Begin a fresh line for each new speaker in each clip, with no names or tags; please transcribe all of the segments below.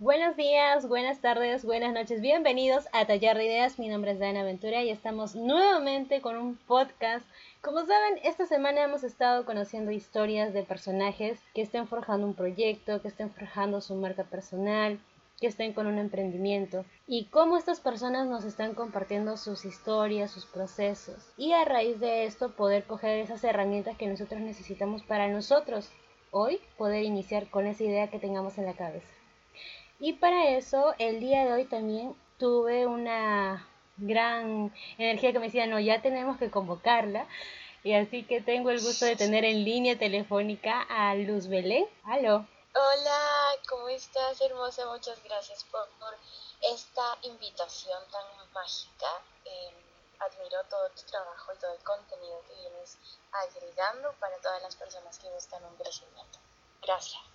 Buenos días, buenas tardes, buenas noches, bienvenidos a Taller de Ideas. Mi nombre es Dana Ventura y estamos nuevamente con un podcast. Como saben, esta semana hemos estado conociendo historias de personajes que estén forjando un proyecto, que estén forjando su marca personal, que estén con un emprendimiento y cómo estas personas nos están compartiendo sus historias, sus procesos y a raíz de esto poder coger esas herramientas que nosotros necesitamos para nosotros hoy poder iniciar con esa idea que tengamos en la cabeza. Y para eso, el día de hoy también tuve una gran energía que me decía, no, ya tenemos que convocarla. Y así que tengo el gusto de tener en línea telefónica a Luz Belén. Aló.
Hola, ¿cómo estás, hermosa? Muchas gracias por, esta invitación tan mágica. Em, admiro todo tu trabajo y todo el contenido que vienes agregando para todas las personas que buscan un crecimiento. Gracias.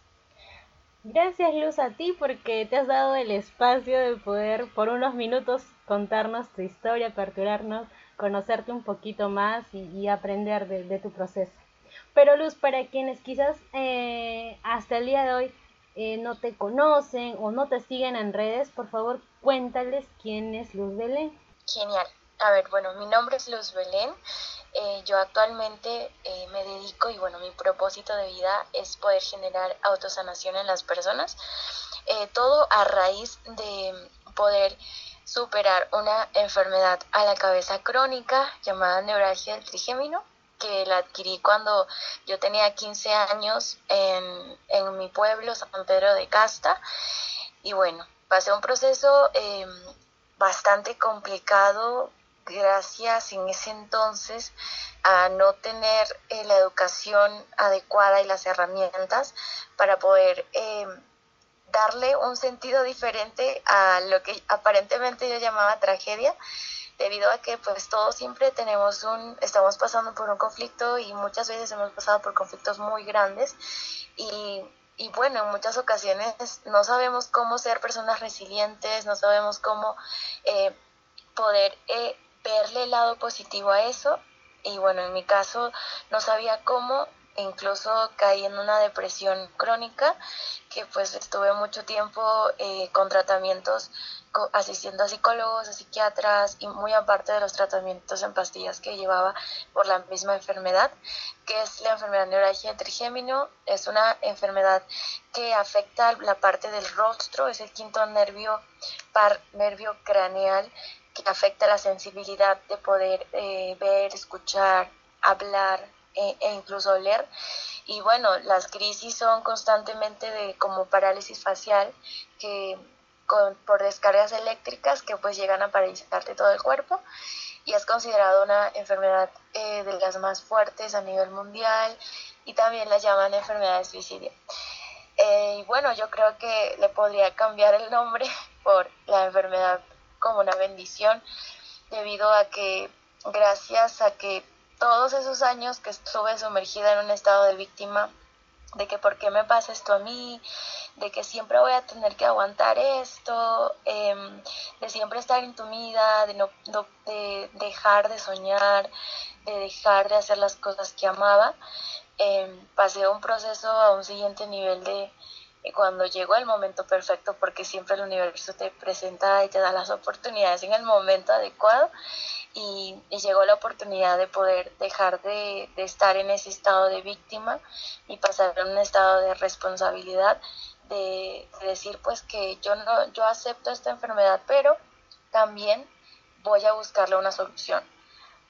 Gracias Luz a ti porque te has dado el espacio de poder por unos minutos contarnos tu historia, aperturarnos, conocerte un poquito más y, aprender de, tu proceso. Pero Luz, para quienes quizás eh, hasta el día de hoy eh, no te conocen o no te siguen en redes, por favor cuéntales quién es Luz Belén.
Genial. A ver, bueno, mi nombre es Luz Belén. Eh, yo actualmente eh, me dedico y bueno, mi propósito de vida es poder generar autosanación en las personas. Eh, todo a raíz de poder superar una enfermedad a la cabeza crónica llamada neuralgia del trigémino, que la adquirí cuando yo tenía 15 años en, en mi pueblo, San Pedro de Casta. Y bueno, pasé un proceso bastante complicado gracias en ese entonces a no tener eh, la educación adecuada y las herramientas para poder eh, darle un sentido diferente a lo que aparentemente yo llamaba tragedia debido a que pues todos siempre tenemos un estamos pasando por un conflicto y muchas veces hemos pasado por conflictos muy grandes y, y bueno en muchas ocasiones no sabemos cómo ser personas resilientes no sabemos cómo eh, poder verle el lado positivo a eso y bueno, en mi caso no sabía cómo, incluso caí en una depresión crónica que pues estuve mucho tiempo eh, con tratamientos asistiendo a psicólogos, a psiquiatras y muy aparte de los tratamientos en pastillas que llevaba por la misma enfermedad, que es la enfermedad neuralgia trigémino. Es una enfermedad que afecta la parte del rostro, es el quinto nervio par nervio craneal que afecta la sensibilidad de poder eh, ver, escuchar, hablar e, e, incluso oler. Y bueno, las crisis son constantemente de como parálisis facial que por descargas eléctricas que pues llegan a paralizarte todo el cuerpo y es considerado una enfermedad eh, de las más fuertes a nivel mundial y también la llaman enfermedad de suicidio. Eh, y bueno, yo creo que le podría cambiar el nombre por la enfermedad como una bendición debido a que gracias a que todos esos años que estuve sumergida en un estado de víctima, de que por qué me pasa esto a mí, de que siempre voy a tener que aguantar esto, em, de siempre estar intumida, de, no, de dejar de soñar, de dejar de hacer las cosas que amaba, em, pasé un proceso a un siguiente nivel de, cuando llegó el momento perfecto, porque siempre el universo te presenta y te da las oportunidades en el momento adecuado, y, llegó la oportunidad de poder dejar de, estar en ese estado de víctima y pasar a un estado de responsabilidad, de, decir pues que yo no, yo acepto esta enfermedad, pero también voy a buscarle una solución.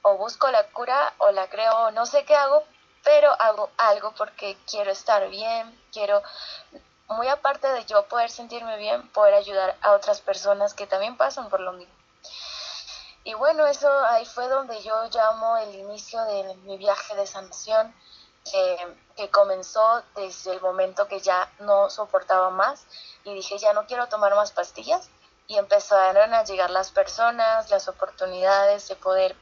O busco la cura o la creo, no sé qué hago, pero hago algo porque quiero estar bien, quiero muy aparte de yo poder sentirme bien, poder ayudar a otras personas que también pasan por lo mismo. Y bueno, eso ahí fue donde yo llamo el inicio de mi viaje de sanación, que comenzó desde el momento que ya no soportaba más y dije, ya no quiero tomar más pastillas. Y empezaron a llegar las personas, las oportunidades de poder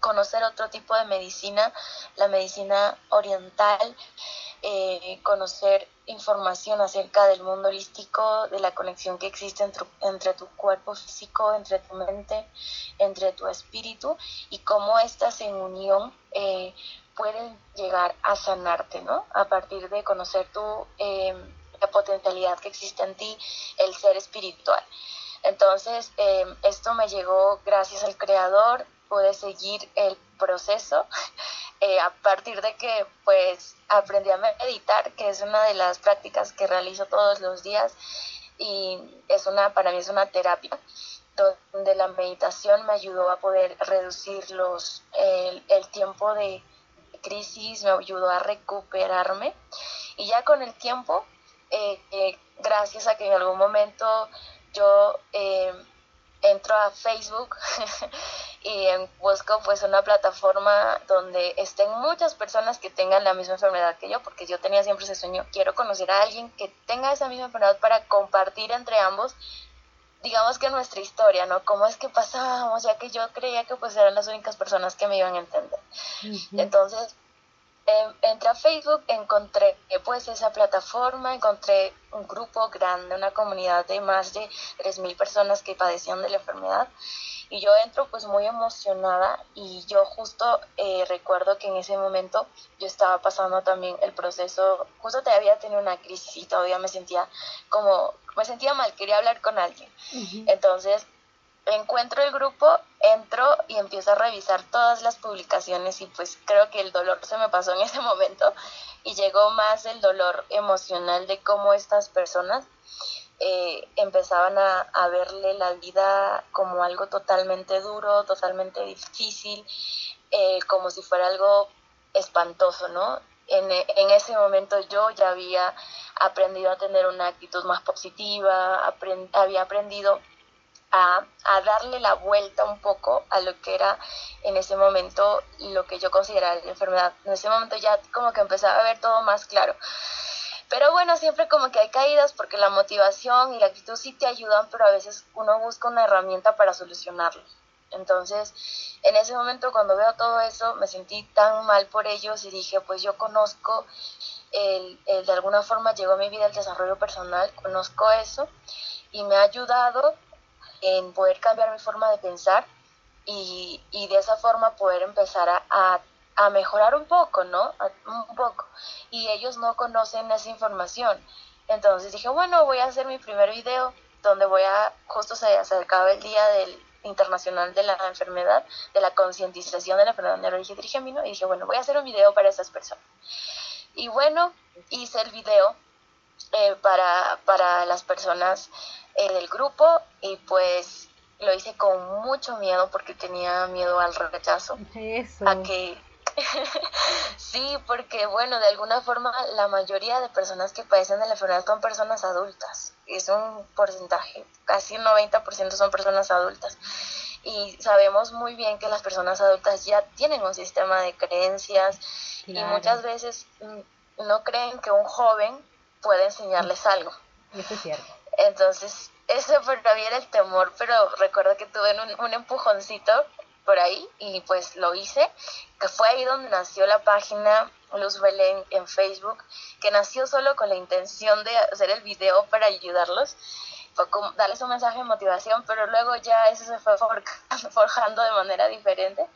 conocer otro tipo de medicina, la medicina oriental, eh, conocer información acerca del mundo holístico, de la conexión que existe entre, tu cuerpo físico, entre tu mente, entre tu espíritu y cómo estas en unión eh, pueden llegar a sanarte, ¿no? A partir de conocer tu, eh, la potencialidad que existe en ti, el ser espiritual. Entonces, em, esto me llegó gracias al creador, pude seguir el proceso eh, a partir de que pues aprendí a meditar, que es una de las prácticas que realizo todos los días y es una, para mí es una terapia donde la meditación me ayudó a poder reducir los, el, tiempo de crisis, me ayudó a recuperarme y ya con el tiempo, eh, eh, gracias a que en algún momento yo entro a Facebook y busco pues una plataforma donde estén muchas personas que tengan la misma enfermedad que yo, porque yo tenía siempre ese sueño, quiero conocer a alguien que tenga esa misma enfermedad para compartir entre ambos digamos que nuestra historia, ¿no? ¿Cómo es que pasábamos? Ya que yo creía que pues eran las únicas personas que me iban a entender. Entonces, entré a Facebook, encontré pues esa plataforma, encontré un grupo grande, una comunidad de más de 3.000 personas que padecían de la enfermedad y yo entro pues muy emocionada y yo justo eh, recuerdo que en ese momento yo estaba pasando también el proceso, justo todavía tenía una crisis y todavía me sentía como, me sentía mal, quería hablar con alguien. Entonces encuentro el grupo, entro y empiezo a revisar todas las publicaciones y pues creo que el dolor se me pasó en ese momento y llegó más el dolor emocional de cómo estas personas eh, empezaban a, verle la vida como algo totalmente duro, totalmente difícil, eh, como si fuera algo espantoso, ¿no? En, ese momento yo ya había aprendido a tener una actitud más positiva, había aprendido a, a, darle la vuelta un poco a lo que era en ese momento lo que yo consideraba la enfermedad. En ese momento ya como que empezaba a ver todo más claro. Pero bueno, siempre como que hay caídas porque la motivación y la actitud sí te ayudan, pero a veces uno busca una herramienta para solucionarlo. Entonces, en ese momento cuando veo todo eso, me sentí tan mal por ellos y dije, pues yo conozco, el, de alguna forma llegó a mi vida el desarrollo personal, conozco eso y me ha ayudado en poder cambiar mi forma de pensar y, y de esa forma poder empezar a a mejorar un poco, ¿no? un poco. Y ellos no conocen esa información. Entonces dije, bueno, voy a hacer mi primer video donde voy a, justo se acercaba el día del internacional de la enfermedad, de la concientización de la enfermedad neurodegenerativa, y dije, bueno, voy a hacer un video para esas personas. Y bueno, hice el video eh, para, para las personas eh, del grupo y pues lo hice con mucho miedo porque tenía miedo al rechazo,
Eso.
a que sí, porque bueno, de alguna forma la mayoría de personas que padecen de la enfermedad son personas adultas. Es un porcentaje, casi un 90% son personas adultas. Y sabemos muy bien que las personas adultas ya tienen un sistema de creencias y muchas veces mm, no creen que un joven puede enseñarles algo.
Eso es cierto.
Entonces, eso para mí era el temor, pero recuerdo que tuve un, un empujoncito por ahí y pues lo hice, que fue ahí donde nació la página Luz Belén en Facebook, que nació solo con la intención de hacer el video para ayudarlos, fue como darles un mensaje de motivación, pero luego ya eso se fue forjando de manera diferente,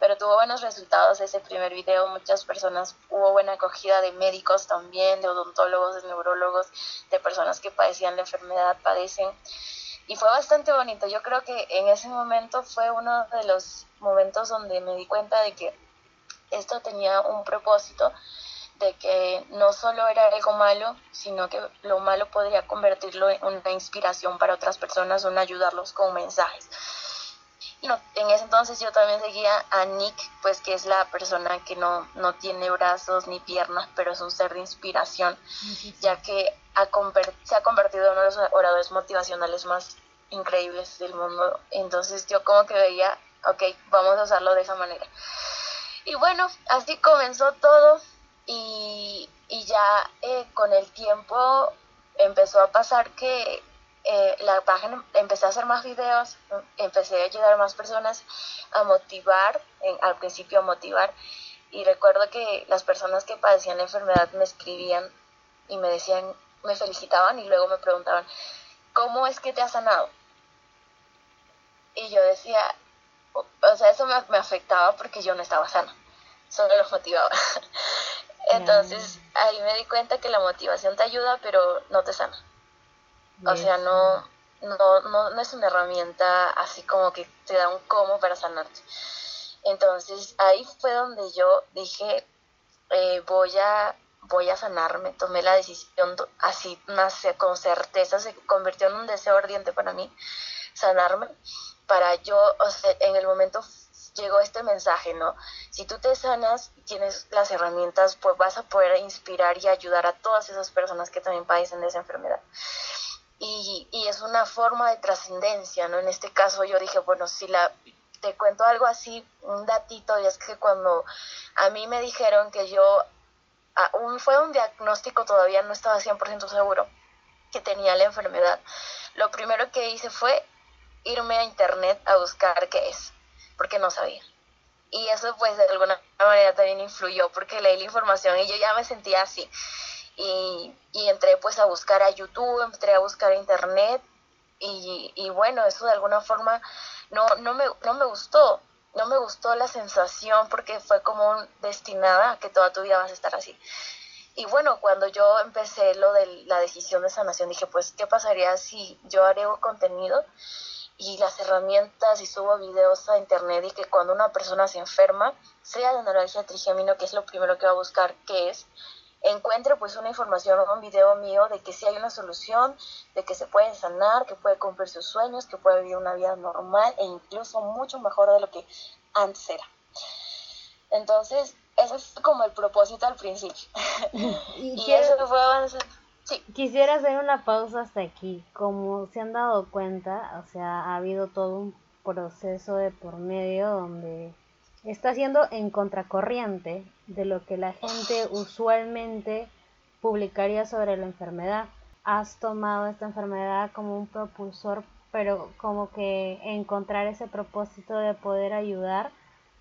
pero tuvo buenos resultados ese primer video, muchas personas, hubo buena acogida de médicos también, de odontólogos, de neurólogos, de personas que padecían la enfermedad, padecen y fue bastante bonito. Yo creo que en ese momento fue uno de los momentos donde me di cuenta de que esto tenía un propósito, de que no solo era algo malo, sino que lo malo podría convertirlo en una inspiración para otras personas, un ayudarlos con mensajes. Y en ese entonces yo también seguía a Nick, pues que es la persona que no, no tiene brazos ni piernas, pero es un ser de inspiración, ya que se ha convertido en uno de los oradores motivacionales más increíbles del mundo. Entonces yo como que veía, ok, vamos a usarlo de esa manera. Y bueno, así comenzó todo y, y ya eh, con el tiempo empezó a pasar que eh, la página, empecé a hacer más videos, empecé a ayudar a más personas a motivar, al principio a motivar. Y recuerdo que las personas que padecían la enfermedad me escribían y me decían, me felicitaban y luego me preguntaban, ¿cómo es que te has sanado? Y yo decía, o, sea, eso me, me, afectaba porque yo no estaba sana, solo los motivaba. Entonces ahí me di cuenta que la motivación te ayuda, pero no te sana. O sea, no, no, no, no es una herramienta así como que te da un cómo para sanarte. Entonces ahí fue donde yo dije, eh, voy a voy a sanarme, tomé la decisión así con certeza, se convirtió en un deseo ardiente para mí, sanarme, para yo, o sea, en el momento llegó este mensaje, ¿no? Si tú te sanas, tienes las herramientas, pues vas a poder inspirar y ayudar a todas esas personas que también padecen de esa enfermedad. Y, y es una forma de trascendencia, ¿no? En este caso yo dije, bueno, si la, te cuento algo así, un datito, y es que cuando a mí me dijeron que yo, un, fue un diagnóstico, todavía no estaba 100% seguro que tenía la enfermedad, lo primero que hice fue irme a internet a buscar qué es, porque no sabía. Y eso pues de alguna manera también influyó porque leí la información y yo ya me sentía así. Y, entré pues a buscar a YouTube, entré a buscar a internet y, bueno, eso de alguna forma no, no, me, no me gustó, no me gustó la sensación porque fue como destinada a que toda tu vida vas a estar así. Y bueno, cuando yo empecé lo de la decisión de sanación, dije, pues, ¿qué pasaría si yo agrego contenido y las herramientas y subo videos a internet y que cuando una persona se enferma, sea de neuralgia trigémino, que es lo primero que va a buscar, qué es, encuentre pues una información o un video mío de que sí hay una solución, de que se puede sanar, que puede cumplir sus sueños, que puede vivir una vida normal e incluso mucho mejor de lo que antes era. Entonces, ese es como el propósito al principio. y, eso fue avanzando. Sí.
Quisiera hacer una pausa hasta aquí. Como se han dado cuenta, o sea, ha habido todo un proceso de por medio donde está siendo en contracorriente de lo que la gente usualmente publicaría sobre la enfermedad. Has tomado esta enfermedad como un propulsor, pero como que encontrar ese propósito de poder ayudar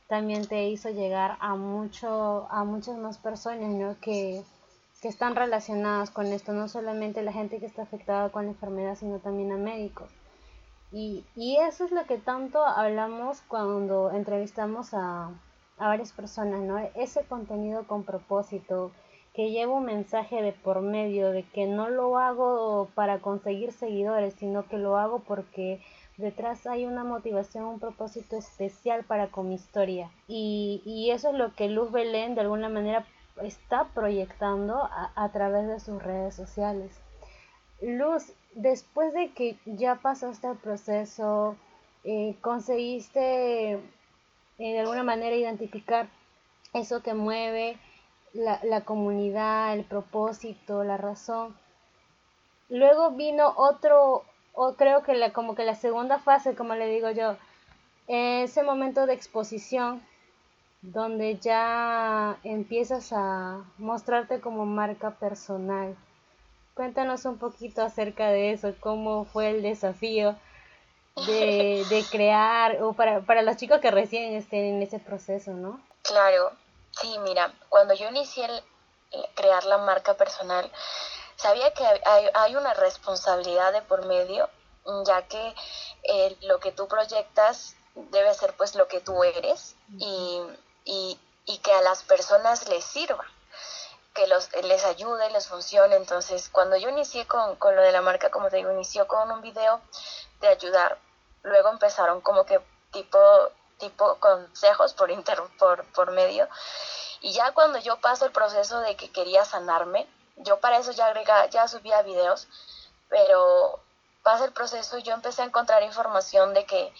también te hizo llegar a mucho a muchas más personas ¿no? que, que están relacionadas con esto, no solamente la gente que está afectada con la enfermedad, sino también a médicos. Y, y eso es lo que tanto hablamos cuando entrevistamos a, a varias personas, ¿no? Ese contenido con propósito, que lleva un mensaje de por medio, de que no lo hago para conseguir seguidores, sino que lo hago porque detrás hay una motivación, un propósito especial para con mi historia. Y, y eso es lo que Luz Belén de alguna manera está proyectando a, a través de sus redes sociales. Luz, después de que ya pasaste el proceso, eh, conseguiste eh, de alguna manera identificar eso que mueve la, la, comunidad, el propósito, la razón. Luego vino otro, o creo que la, como que la segunda fase, como le digo yo, ese momento de exposición donde ya empiezas a mostrarte como marca personal Cuéntanos un poquito acerca de eso, cómo fue el desafío de, de crear, o para, para los chicos que recién estén en ese proceso, ¿no?
Claro, sí, mira, cuando yo inicié el, crear la marca personal, sabía que hay, hay, una responsabilidad de por medio, ya que eh, lo que tú proyectas debe ser pues lo que tú eres y, y, y que a las personas les sirva que los, les ayude, les funcione. Entonces, cuando yo inicié con, con lo de la marca, como te digo, inició con un video de ayudar. Luego empezaron como que tipo, tipo consejos por, inter, por, por medio. Y ya cuando yo paso el proceso de que quería sanarme, yo para eso ya agrega, ya subía videos, pero pasa el proceso y yo empecé a encontrar información de que,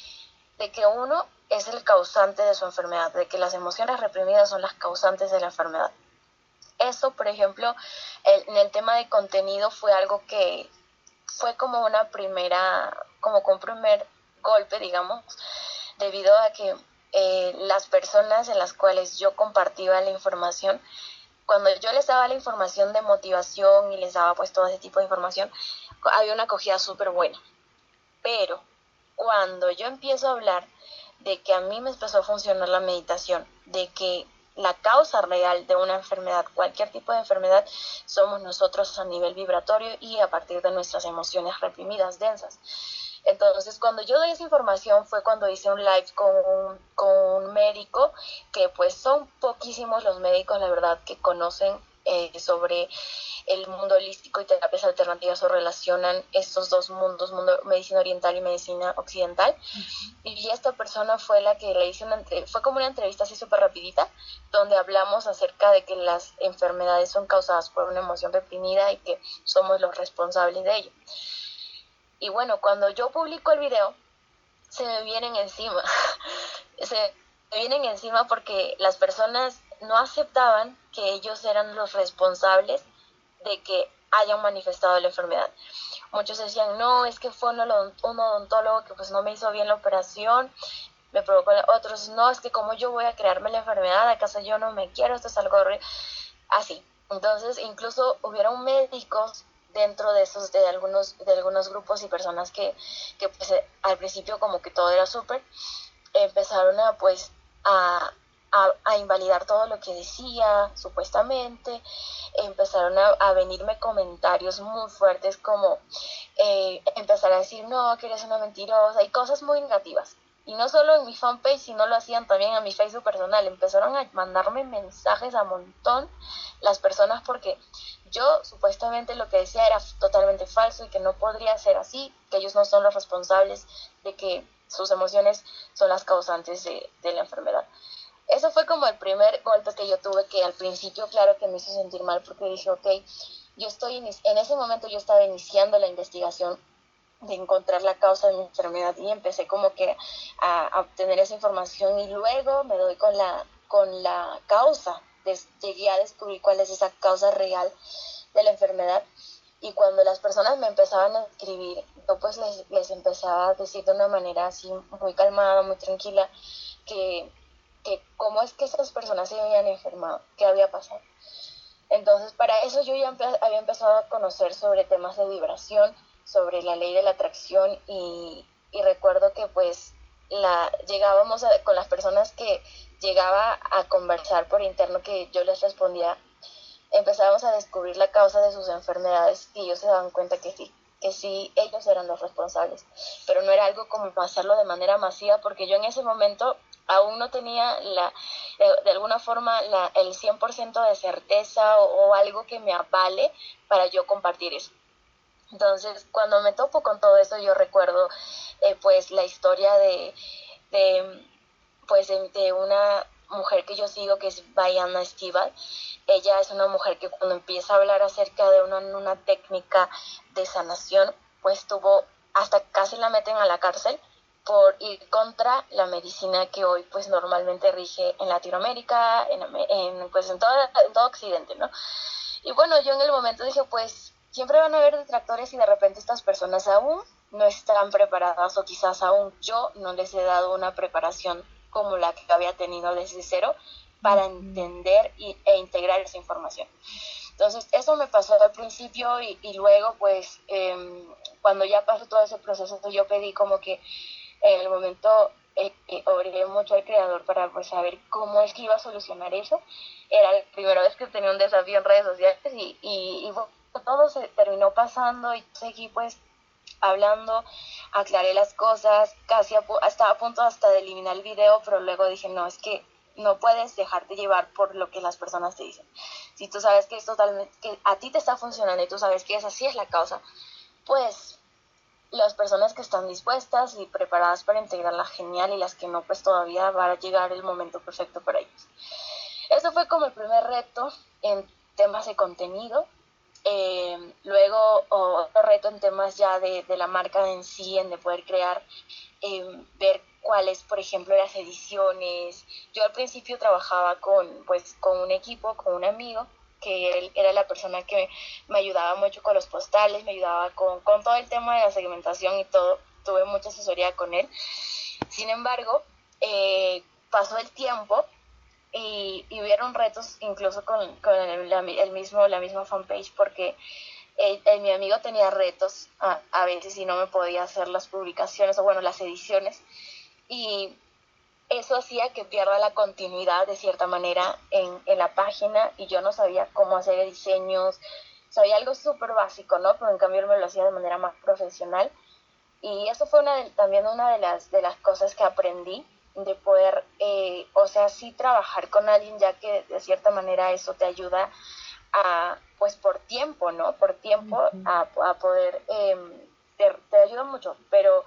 de que uno es el causante de su enfermedad, de que las emociones reprimidas son las causantes de la enfermedad. Eso, por ejemplo, en el tema de contenido fue algo que fue como una primera, como con un primer golpe, digamos, debido a que eh, las personas en las cuales yo compartía la información, cuando yo les daba la información de motivación y les daba pues todo ese tipo de información, había una acogida súper buena. Pero cuando yo empiezo a hablar de que a mí me empezó a funcionar la meditación, de que la causa real de una enfermedad, cualquier tipo de enfermedad, somos nosotros a nivel vibratorio y a partir de nuestras emociones reprimidas, densas. Entonces, cuando yo doy esa información fue cuando hice un live con un, con un médico, que pues son poquísimos los médicos, la verdad, que conocen eh, sobre el mundo holístico y terapias alternativas o relacionan estos dos mundos, mundo medicina oriental y medicina occidental. Y esta persona fue la que le hice una fue como una entrevista así súper rapidita, donde hablamos acerca de que las enfermedades son causadas por una emoción reprimida y que somos los responsables de ello. Y bueno, cuando yo publico el video, se me vienen encima. se me vienen encima porque las personas no aceptaban que ellos eran los responsables de que hayan manifestado la enfermedad. Muchos decían, no, es que fue un odontólogo que pues no me hizo bien la operación, me provocó, otros, no, es que como yo voy a crearme la enfermedad, acaso yo no me quiero, esto es algo así. Entonces, incluso hubieron médicos dentro de esos, de algunos, de algunos grupos y personas que, que pues al principio como que todo era súper, empezaron a pues a, a, invalidar todo lo que decía, supuestamente. Empezaron a, venirme comentarios muy fuertes como eh, empezar a decir, no, que eres una mentirosa y cosas muy negativas. Y no solo en mi fanpage, sino lo hacían también en mi Facebook personal. Empezaron a mandarme mensajes a montón las personas porque yo supuestamente lo que decía era totalmente falso y que no podría ser así, que ellos no son los responsables de que sus emociones son las causantes de, de la enfermedad eso fue como el primer golpe que yo tuve que al principio claro que me hizo sentir mal porque dije, ok, yo estoy, en ese momento yo estaba iniciando la investigación de encontrar la causa de mi enfermedad y empecé como que a, obtener esa información y luego me doy con la, con la causa, llegué a descubrir cuál es esa causa real de la enfermedad y cuando las personas me empezaban a escribir, yo pues les, les empezaba a decir de una manera así muy calmada, muy tranquila, que que cómo es que esas personas se habían enfermado, qué había pasado. Entonces, para eso yo ya había empezado a conocer sobre temas de vibración, sobre la ley de la atracción y, recuerdo que pues la, llegábamos con las personas que llegaba a conversar por interno que yo les respondía, empezábamos a descubrir la causa de sus enfermedades y ellos se daban cuenta que sí, que sí ellos eran los responsables, pero no era algo como hacerlo de manera masiva porque yo en ese momento aún no tenía la, de, alguna forma la, el 100% de certeza o, algo que me avale para yo compartir eso. Entonces, cuando me topo con todo eso, yo recuerdo eh, pues la historia de, de pues de, una mujer que yo sigo que es Bayana Estival. Ella es una mujer que cuando empieza a hablar acerca de una, una técnica de sanación, pues tuvo hasta casi la meten a la cárcel por ir contra la medicina que hoy pues normalmente rige en Latinoamérica, en, pues en todo, en todo Occidente, ¿no? Y bueno, yo en el momento dije pues siempre van a haber detractores y de repente estas personas aún no están preparadas o quizás aún yo no les he dado una preparación como la que había tenido desde cero para entender y, e integrar esa información. Entonces, eso me pasó al principio y, y luego, pues, eh, cuando ya pasó todo ese proceso, yo pedí como que en el momento eh, mucho al creador para pues, saber cómo es que iba a solucionar eso. Era la primera vez que tenía un desafío en redes sociales y, y, todo se terminó pasando y seguí pues hablando, aclaré las cosas, casi estaba a punto hasta de eliminar el video, pero luego dije, no, es que no puedes dejarte llevar por lo que las personas te dicen. Si tú sabes que es totalmente, que a ti te está funcionando y tú sabes que esa sí es la causa, pues las personas que están dispuestas y preparadas para integrarla genial y las que no, pues todavía va a llegar el momento perfecto para ellos. Eso fue como el primer reto en temas de contenido. Eh, luego otro reto en temas ya de, de, la marca en sí, en de poder crear, eh, ver cuáles, por ejemplo, las ediciones. Yo al principio trabajaba con, pues, con un equipo, con un amigo, que él era la persona que me ayudaba mucho con los postales, me ayudaba con, todo el tema de la segmentación y todo. Tuve mucha asesoría con él. Sin embargo, eh, pasó el tiempo y, y, hubieron retos incluso con, el, mismo, la misma fanpage porque mi amigo tenía retos a, a veces y no me podía hacer las publicaciones o bueno, las ediciones. Y eso hacía que pierda la continuidad de cierta manera en, en la página y yo no sabía cómo hacer diseños, sabía algo súper básico, ¿no? Pero en cambio me lo hacía de manera más profesional Y eso fue una también una de las, de las cosas que aprendí, de poder, eh, o sea, sí trabajar con alguien, ya que de cierta manera eso te ayuda a, pues por tiempo, ¿no? Por tiempo a, a, poder, em, te, te, ayuda mucho, pero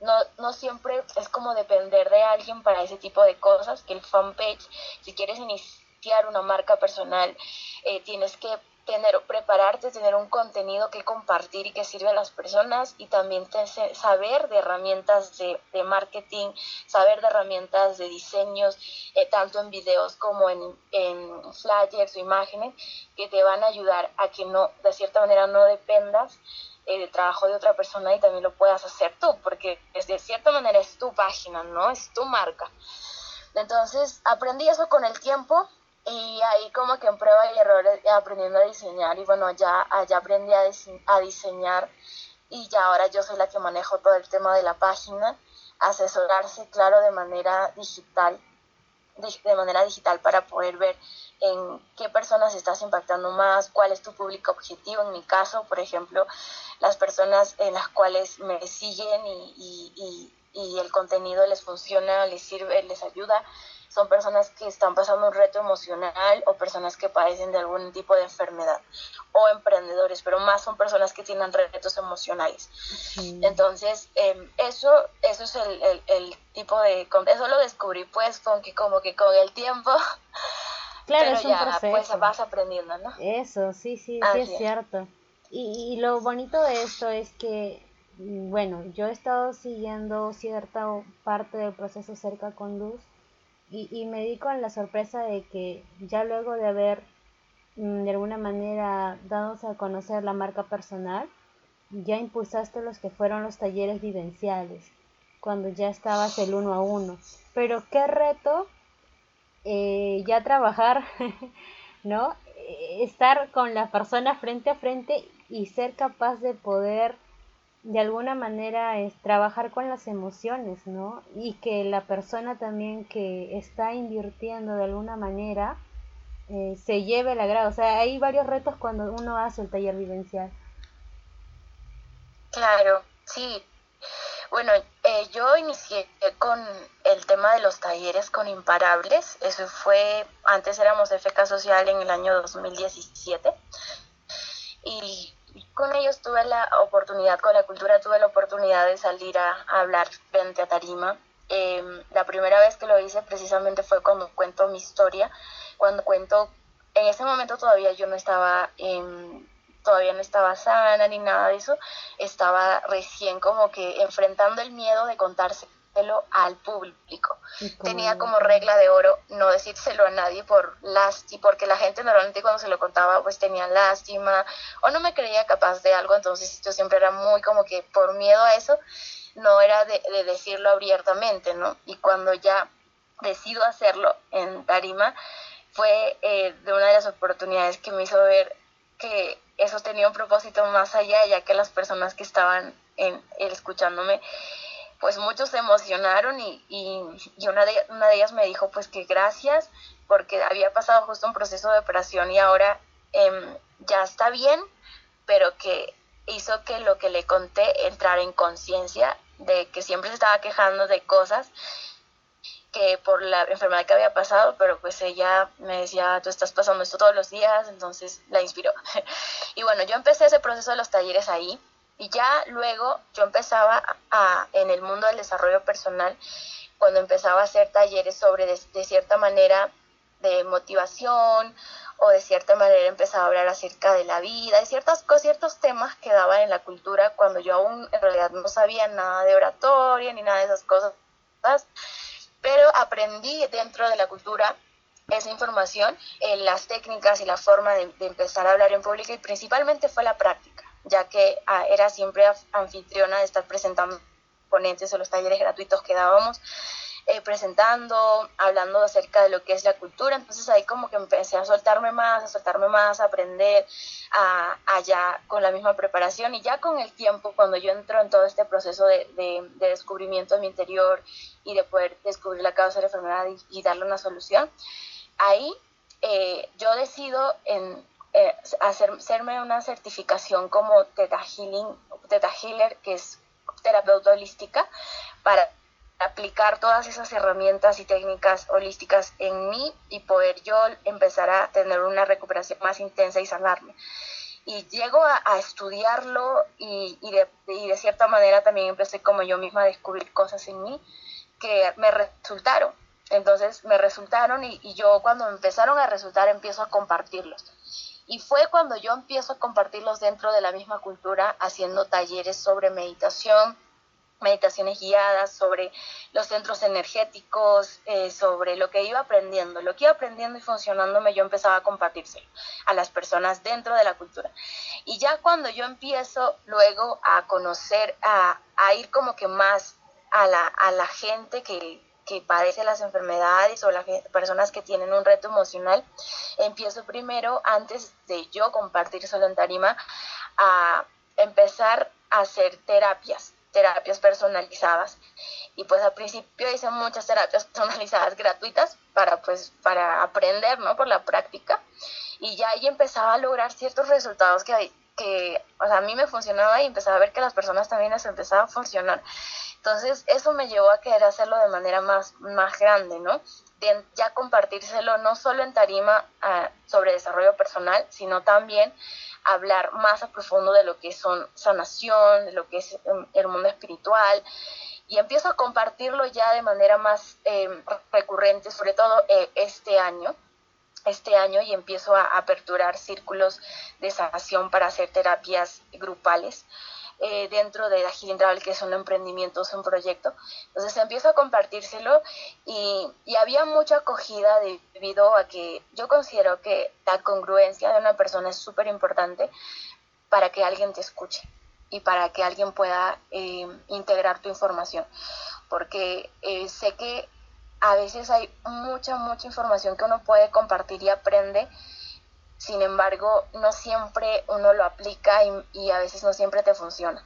no, no siempre es como depender de alguien para ese tipo de cosas, que el fanpage, si quieres iniciar una marca personal, eh, tienes que tener, prepararte, tener un contenido que compartir y que sirve a las personas y también saber de herramientas de, marketing, saber de herramientas de diseños, eh, tanto en videos como en, en flyers o imágenes, que te van a ayudar a que no, de cierta manera, no dependas del trabajo de otra persona y también lo puedas hacer tú, porque de cierta manera es tu página, ¿no? Es tu marca. Entonces aprendí eso con el tiempo y ahí como que en prueba y error eh, aprendiendo a diseñar y bueno, ya, ya aprendí a, a diseñar y ya ahora yo soy la que manejo todo el tema de la página, asesorarse, claro, de manera digital, de, manera digital para poder ver en qué personas estás impactando más, cuál es tu público objetivo. En mi caso, por ejemplo, las personas en las cuales me siguen y, y, y el contenido les funciona, les sirve, les ayuda son personas que están pasando un reto emocional o personas que padecen de algún tipo de enfermedad o emprendedores, pero más son personas que tienen retos emocionales. Entonces, em, eso, eso es el, el, tipo de... Eso lo descubrí pues con que como que con el tiempo...
Claro, es un ya,
pues vas aprendiendo, ¿no?
Eso, sí, sí, sí es, cierto. Y, y lo bonito de esto es que bueno, yo he estado siguiendo cierta parte del proceso cerca con Luz y, y me di con la sorpresa de que ya luego de haber mm, de alguna manera dados a conocer la marca personal, ya impulsaste los que fueron los talleres vivenciales, cuando ya estabas el uno a uno. Pero qué reto eh, ya trabajar, ¿no? Eh, estar con la persona frente a frente y ser capaz de poder de alguna manera es trabajar con las emociones, ¿no? Y que la persona también que está invirtiendo de alguna manera eh, se lleve el agrado. O sea, hay varios retos cuando uno hace el taller vivencial.
Claro, sí. Bueno, eh, yo inicié con el tema de los talleres con imparables. Eso fue, antes éramos FK Social en el año 2017. Y con ellos tuve la oportunidad, con la cultura tuve la oportunidad de salir a, hablar frente a tarima. Em, la primera vez que lo hice precisamente fue cuando cuento mi historia, cuando cuento, en ese momento todavía yo no estaba, todavía no estaba sana ni nada de eso, estaba recién como que enfrentando el miedo de contarse al público. Tenía como regla de oro no decírselo a nadie por lástima, porque la gente normalmente cuando se lo contaba pues tenía lástima o no me creía capaz de algo, entonces yo siempre era muy como que por miedo a eso no era de, decirlo abiertamente, ¿no? Y cuando ya decido hacerlo en Tarima fue eh, de una de las oportunidades que me hizo ver que eso tenía un propósito más allá, ya que las personas que estaban en, escuchándome pues muchos se emocionaron y, y, una, de, una de ellas me dijo pues que gracias porque había pasado justo un proceso de operación y ahora em, ya está bien, pero que hizo que lo que le conté entrara en conciencia de que siempre se estaba quejando de cosas que por la enfermedad que había pasado, pero pues ella me decía, tú estás pasando esto todos los días, entonces la inspiró. y bueno, yo empecé ese proceso de los talleres ahí, y ya luego yo empezaba a, en el mundo del desarrollo personal, cuando empezaba a hacer talleres sobre de, cierta manera de motivación o de cierta manera empezaba a hablar acerca de la vida, de ciertas, ciertos temas que daban en la cultura cuando yo aún en realidad no sabía nada de oratoria ni nada de esas cosas, pero aprendí dentro de la cultura esa información, en las técnicas y la forma de empezar a hablar en público y principalmente fue la práctica ya que ah, era siempre anfitriona de estar presentando ponentes o los talleres gratuitos que dábamos, eh, presentando, hablando acerca de lo que es la cultura. Entonces ahí como que empecé a soltarme más, a soltarme más, a aprender a, con la misma preparación y ya con el tiempo, cuando yo entro en todo este proceso de, de, descubrimiento de mi interior y de poder descubrir la causa de la enfermedad y, darle una solución, ahí eh, yo decido en eh, hacerme una certificación como Teta Healing, Teta Healer, que es terapeuta holística para aplicar todas esas herramientas y técnicas holísticas en mí y poder yo empezar a tener una recuperación más intensa y sanarme. Y llego a, estudiarlo y, y, de, y, de, cierta manera también empecé como yo misma a descubrir cosas en mí que me resultaron. Entonces me resultaron y, y yo cuando me empezaron a resultar empiezo a compartirlos. Y fue cuando yo empiezo a compartirlos dentro de la misma cultura, haciendo talleres sobre meditación, meditaciones guiadas, sobre los centros energéticos, eh, sobre lo que iba aprendiendo. Lo que iba aprendiendo y funcionándome, yo empezaba a compartírselo a las personas dentro de la cultura. Y ya cuando yo empiezo luego a conocer, a, a ir como que más a la, a la gente que, que padece las enfermedades o las personas que tienen un reto emocional, empiezo primero, antes de yo compartir solo en tarima, a empezar a hacer terapias, terapias personalizadas. Y pues al principio hice muchas terapias personalizadas gratuitas para pues para aprender, ¿no? Por la práctica. Y ya ahí empezaba a lograr ciertos resultados que, que o sea, a mí me funcionaba y empezaba a ver que las personas también les empezaba a funcionar. Entonces, eso me llevó a querer hacerlo de manera más, más grande, ¿no? Ya compartírselo no solo en tarima ah, sobre desarrollo personal, sino también hablar más a profundo de lo que son sanación, de lo que es em, el mundo espiritual, y empiezo a compartirlo ya de manera más em, recurrente, sobre todo eh, este año, este año y empiezo a aperturar círculos de sanación para hacer terapias grupales. Eh, dentro de la Gilindral, que es un emprendimiento, es un proyecto. Entonces empiezo a compartírselo y, había mucha acogida debido a que yo considero que la congruencia de una persona es súper importante para que alguien te escuche y para que alguien pueda eh, integrar tu información. Porque eh, sé que a veces hay mucha, mucha información que uno puede compartir y aprende sin embargo, no siempre uno lo aplica y, a veces no siempre te funciona.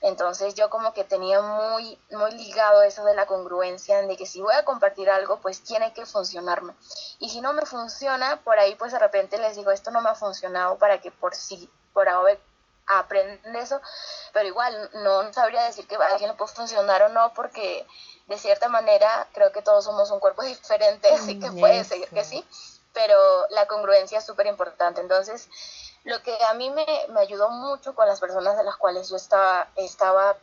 Entonces yo como que tenía muy, muy ligado eso de la congruencia, de que si voy a compartir algo, pues tiene que funcionarme. Y si no me funciona, por ahí pues de repente les digo, esto no me ha funcionado para que por si, por ahora aprenden eso, pero igual no sabría decir que a alguien le puede funcionar o no, porque de cierta manera creo que todos somos un cuerpo diferente, así que puede ser que sí pero la congruencia es súper importante. Entonces, lo que a mí me, me, ayudó mucho con las personas de las cuales yo estaba, estaba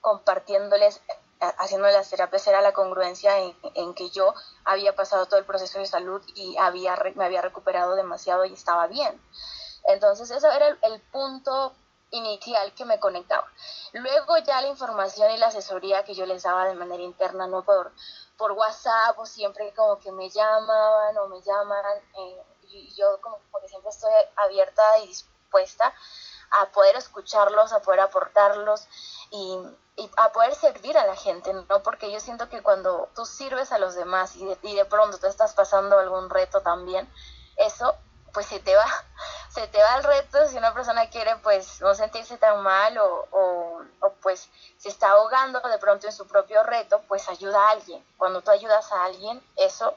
compartiéndoles, haciendo las terapias, era la congruencia en, en, que yo había pasado todo el proceso de salud y había, me había recuperado demasiado y estaba bien. Entonces, eso era el, el punto inicial que me conectaba. Luego ya la información y la asesoría que yo les daba de manera interna, no por, por WhatsApp o siempre como que me llamaban o me llaman eh, y yo como que siempre estoy abierta y dispuesta a poder escucharlos, a poder aportarlos y, y, a poder servir a la gente, ¿no? Porque yo siento que cuando tú sirves a los demás y de, y de pronto te estás pasando algún reto también, eso pues se te va, se te va el reto si una persona quiere pues no sentirse tan mal o, o, pues se está ahogando de pronto en su propio reto, pues ayuda a alguien. Cuando tú ayudas a alguien, eso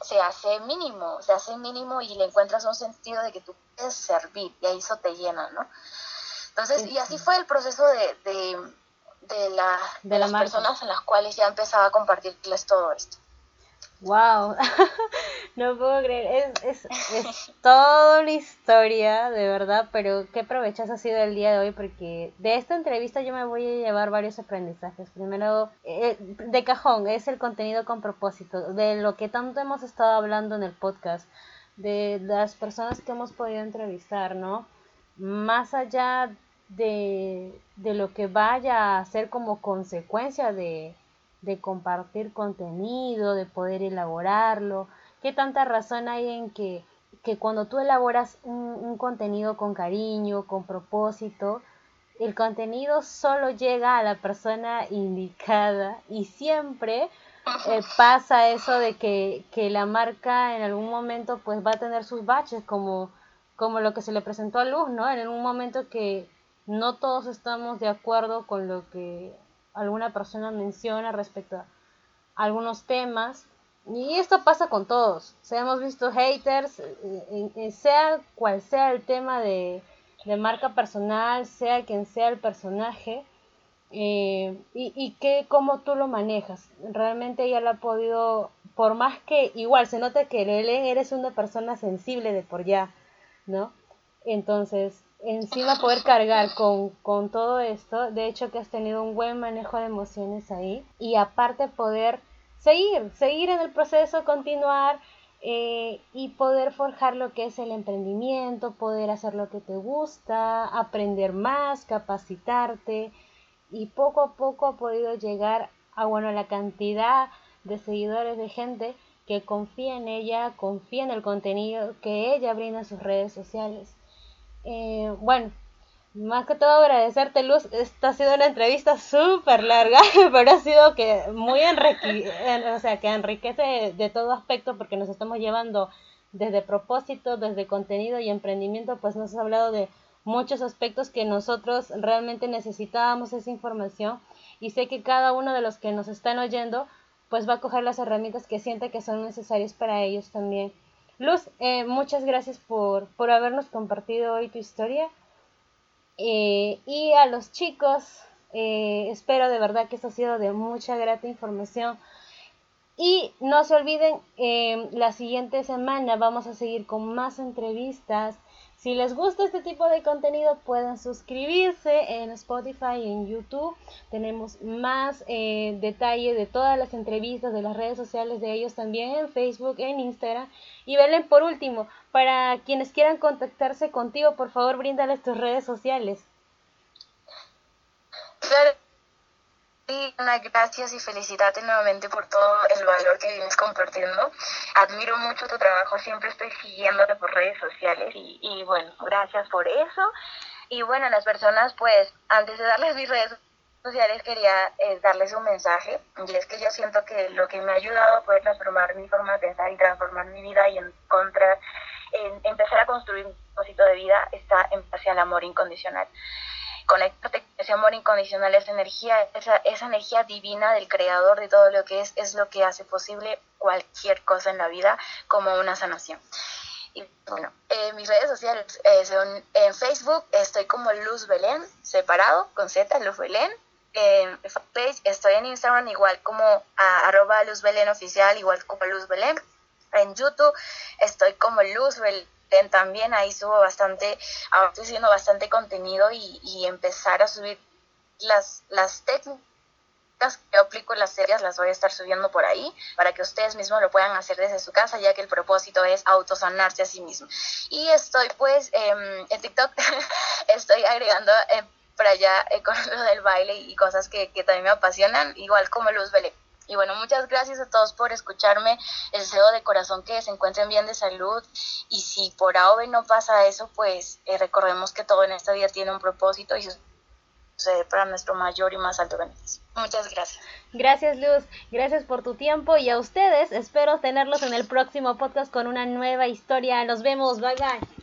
se hace mínimo, se hace mínimo y le encuentras un sentido de que tú puedes servir y ahí eso te llena, ¿no? Entonces, y así fue el proceso de, de, de, la, de, las personas en las cuales ya empezaba a compartirles todo esto.
Wow, no puedo creer, es, es, es toda una historia, de verdad, pero qué provechas ha sido el día de hoy porque de esta entrevista yo me voy a llevar varios aprendizajes. Primero, eh, de cajón, es el contenido con propósito, de lo que tanto hemos estado hablando en el podcast, de las personas que hemos podido entrevistar, ¿no? Más allá de, de lo que vaya a ser como consecuencia de de compartir contenido, de poder elaborarlo. ¿Qué tanta razón hay en que, que cuando tú elaboras un, contenido con cariño, con propósito, el contenido solo llega a la persona indicada y siempre eh, pasa eso de que, que, la marca en algún momento pues va a tener sus baches como, como lo que se le presentó a Luz, ¿no? En un momento que no todos estamos de acuerdo con lo que alguna persona menciona respecto a algunos temas. Y esto pasa con todos. O hemos visto haters, eh, sea cual sea el tema de, de marca personal, sea quien sea el personaje, eh, y, y que cómo tú lo manejas. Realmente ella lo ha podido, por más que igual se nota que eres una persona sensible de por ya, ¿no? Entonces, encima poder cargar con, con todo esto, de hecho que has tenido un buen manejo de emociones ahí. Y aparte poder seguir, seguir en el proceso, continuar eh, y poder forjar lo que es el emprendimiento, poder hacer lo que te gusta, aprender más, capacitarte. Y poco a poco ha podido llegar a bueno la cantidad de seguidores de gente que confía en ella, confía en el contenido que ella brinda en sus redes sociales. Eh, bueno, más que todo agradecerte Luz, esta ha sido una entrevista súper larga, pero ha sido que muy enrique, o sea, que enriquece de todo aspecto porque nos estamos llevando desde propósito, desde contenido y emprendimiento, pues nos has hablado de muchos aspectos que nosotros realmente necesitábamos esa información y sé que cada uno de los que nos están oyendo pues va a coger las herramientas que siente que son necesarias para ellos también. Luz, eh, muchas gracias por, por habernos compartido hoy tu historia. Eh, y a los chicos, eh, espero de verdad que esto ha sido de mucha grata información. Y no se olviden, la siguiente semana vamos a seguir con más entrevistas si les gusta este tipo de contenido pueden suscribirse en Spotify y en YouTube. Tenemos más eh, detalle de todas las entrevistas de las redes sociales de ellos también en Facebook, en Instagram. Y Belén, por último, para quienes quieran contactarse contigo, por favor, bríndales tus redes sociales.
Gracias y felicitarte nuevamente por todo el valor que vienes compartiendo. Admiro mucho tu trabajo, siempre estoy siguiéndote por redes sociales y, bueno, gracias por eso. Y bueno, las personas, pues, antes de darles mis redes sociales quería eh, darles un mensaje y es que yo siento que lo que me ha ayudado a poder transformar mi forma de pensar y transformar mi vida y encontrar, en empezar a construir un propósito de vida está en base al amor incondicional conectarte ese amor incondicional, esa energía, esa, esa energía divina del creador de todo lo que es, es lo que hace posible cualquier cosa en la vida como una sanación. Y bueno, eh, mis redes sociales eh, son en Facebook, estoy como Luz Belén, separado, con Z, Luz Belén. En Facebook estoy en Instagram igual como arroba Luz oficial, igual como Luz Belén. En YouTube estoy como Luz Belén también, ahí subo bastante, ahora estoy haciendo bastante contenido y, empezar a subir las, las técnicas que aplico en las series las voy a estar subiendo por ahí para que ustedes mismos lo puedan hacer desde su casa, ya que el propósito es autosanarse a sí mismo. Y estoy pues em, en TikTok, estoy agregando eh, para allá eh, con lo del baile y cosas que, que también me apasionan, igual como Luz Belé. Y bueno, muchas gracias a todos por escucharme. Deseo de corazón que se encuentren bien de salud. Y si por AOVE no pasa eso, pues eh, recordemos que todo en esta vida tiene un propósito y sucede para nuestro mayor y más alto beneficio. Muchas gracias.
Gracias Luz, gracias por tu tiempo y a ustedes espero tenerlos en el próximo podcast con una nueva historia. Nos vemos, bye bye.